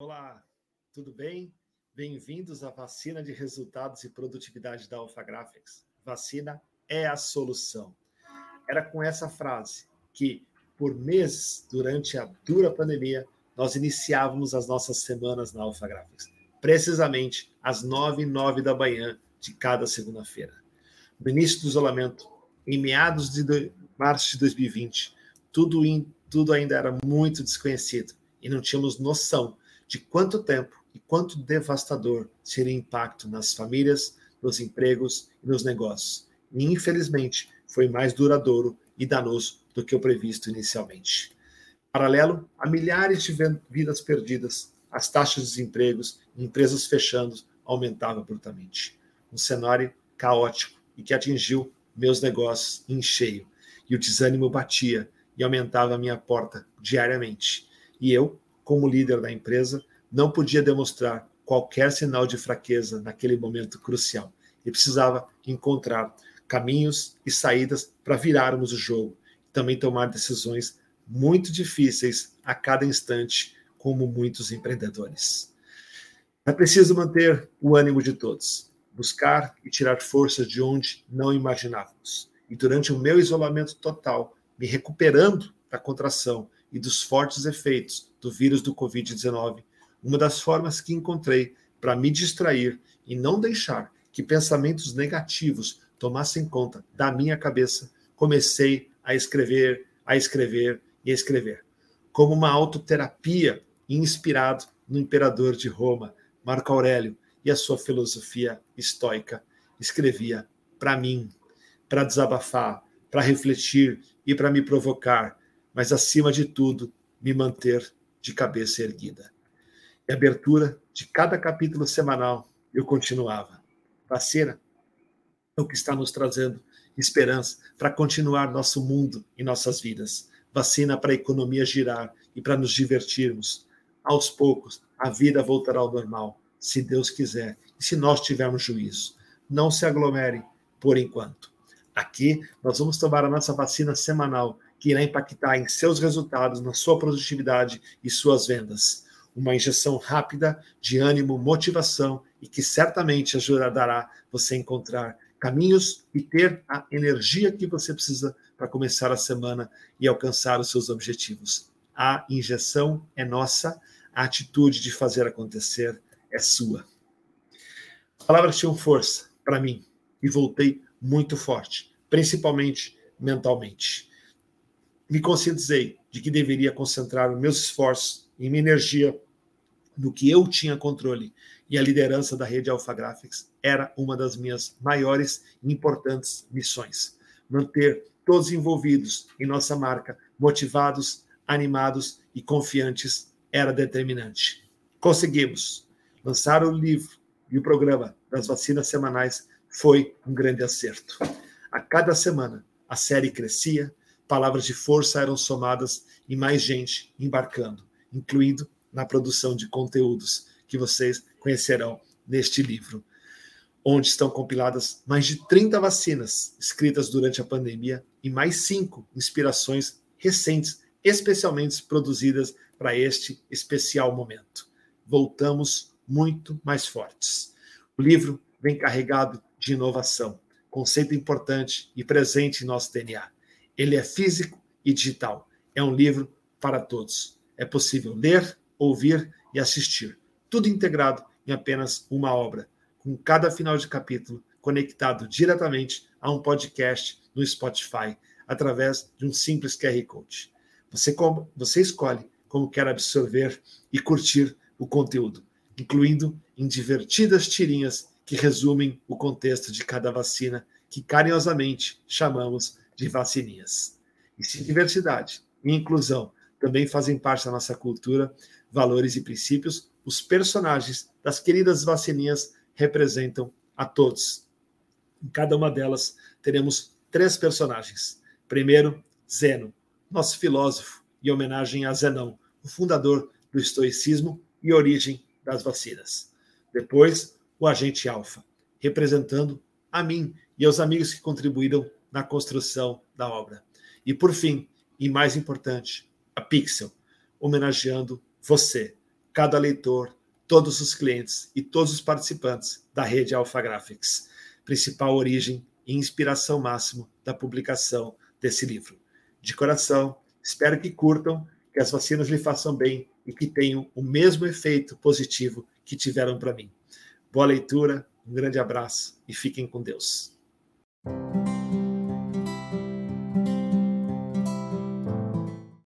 Olá, tudo bem? Bem-vindos à vacina de resultados e produtividade da Alpha Graphics. Vacina é a solução. Era com essa frase que, por meses, durante a dura pandemia, nós iniciávamos as nossas semanas na Alpha Graphics, precisamente às nove e nove da manhã de cada segunda-feira. No início do isolamento, em meados de março de 2020, tudo, in, tudo ainda era muito desconhecido e não tínhamos noção de quanto tempo e quanto devastador seria o impacto nas famílias, nos empregos e nos negócios. E, infelizmente, foi mais duradouro e danoso do que o previsto inicialmente. Paralelo a milhares de vidas perdidas, as taxas de desempregos e empresas fechando aumentavam brutalmente. Um cenário caótico e que atingiu meus negócios em cheio. E o desânimo batia e aumentava a minha porta diariamente. E eu, como líder da empresa, não podia demonstrar qualquer sinal de fraqueza naquele momento crucial e precisava encontrar caminhos e saídas para virarmos o jogo e também tomar decisões muito difíceis a cada instante, como muitos empreendedores. É preciso manter o ânimo de todos, buscar e tirar forças de onde não imaginávamos. E durante o meu isolamento total, me recuperando da contração e dos fortes efeitos do vírus do Covid-19, uma das formas que encontrei para me distrair e não deixar que pensamentos negativos tomassem conta da minha cabeça, comecei a escrever, a escrever e a escrever. Como uma autoterapia inspirado no imperador de Roma, Marco Aurélio, e a sua filosofia estoica, escrevia para mim, para desabafar, para refletir e para me provocar, mas acima de tudo, me manter de cabeça erguida. E abertura de cada capítulo semanal, eu continuava. Vacina é o que está nos trazendo esperança para continuar nosso mundo e nossas vidas. Vacina para a economia girar e para nos divertirmos. Aos poucos, a vida voltará ao normal, se Deus quiser, e se nós tivermos juízo. Não se aglomerem por enquanto. Aqui, nós vamos tomar a nossa vacina semanal, que irá impactar em seus resultados, na sua produtividade e suas vendas. Uma injeção rápida de ânimo, motivação e que certamente ajudará você a encontrar caminhos e ter a energia que você precisa para começar a semana e alcançar os seus objetivos. A injeção é nossa, a atitude de fazer acontecer é sua. As palavras tinham força para mim e voltei muito forte, principalmente mentalmente. Me conscientizei de que deveria concentrar os meus esforços e minha energia no que eu tinha controle, e a liderança da rede Alpha Graphics era uma das minhas maiores e importantes missões. Manter todos envolvidos em nossa marca, motivados, animados e confiantes, era determinante. Conseguimos. Lançar o livro e o programa das vacinas semanais foi um grande acerto. A cada semana, a série crescia, palavras de força eram somadas e mais gente embarcando, incluindo na produção de conteúdos que vocês conhecerão neste livro, onde estão compiladas mais de 30 vacinas escritas durante a pandemia e mais cinco inspirações recentes, especialmente produzidas para este especial momento. Voltamos muito mais fortes. O livro vem carregado de inovação, conceito importante e presente em nosso DNA. Ele é físico e digital. É um livro para todos. É possível ler, ouvir e assistir, tudo integrado em apenas uma obra, com cada final de capítulo conectado diretamente a um podcast no Spotify, através de um simples QR Code. Você, como, você escolhe como quer absorver e curtir o conteúdo, incluindo em divertidas tirinhas que resumem o contexto de cada vacina, que carinhosamente chamamos de vacininhas. E se diversidade e inclusão também fazem parte da nossa cultura, valores e princípios, os personagens das queridas vacininhas representam a todos. Em cada uma delas teremos três personagens. Primeiro, Zeno, nosso filósofo, em homenagem a Zenão, o fundador do estoicismo e origem das vacinas. Depois, o agente alfa, representando a mim e aos amigos que contribuíram na construção da obra. E por fim, e mais importante, a Pixel, homenageando você, cada leitor, todos os clientes e todos os participantes da rede Alpha Graphics, principal origem e inspiração máxima da publicação desse livro. De coração, espero que curtam, que as vacinas lhe façam bem e que tenham o mesmo efeito positivo que tiveram para mim. Boa leitura, um grande abraço e fiquem com Deus.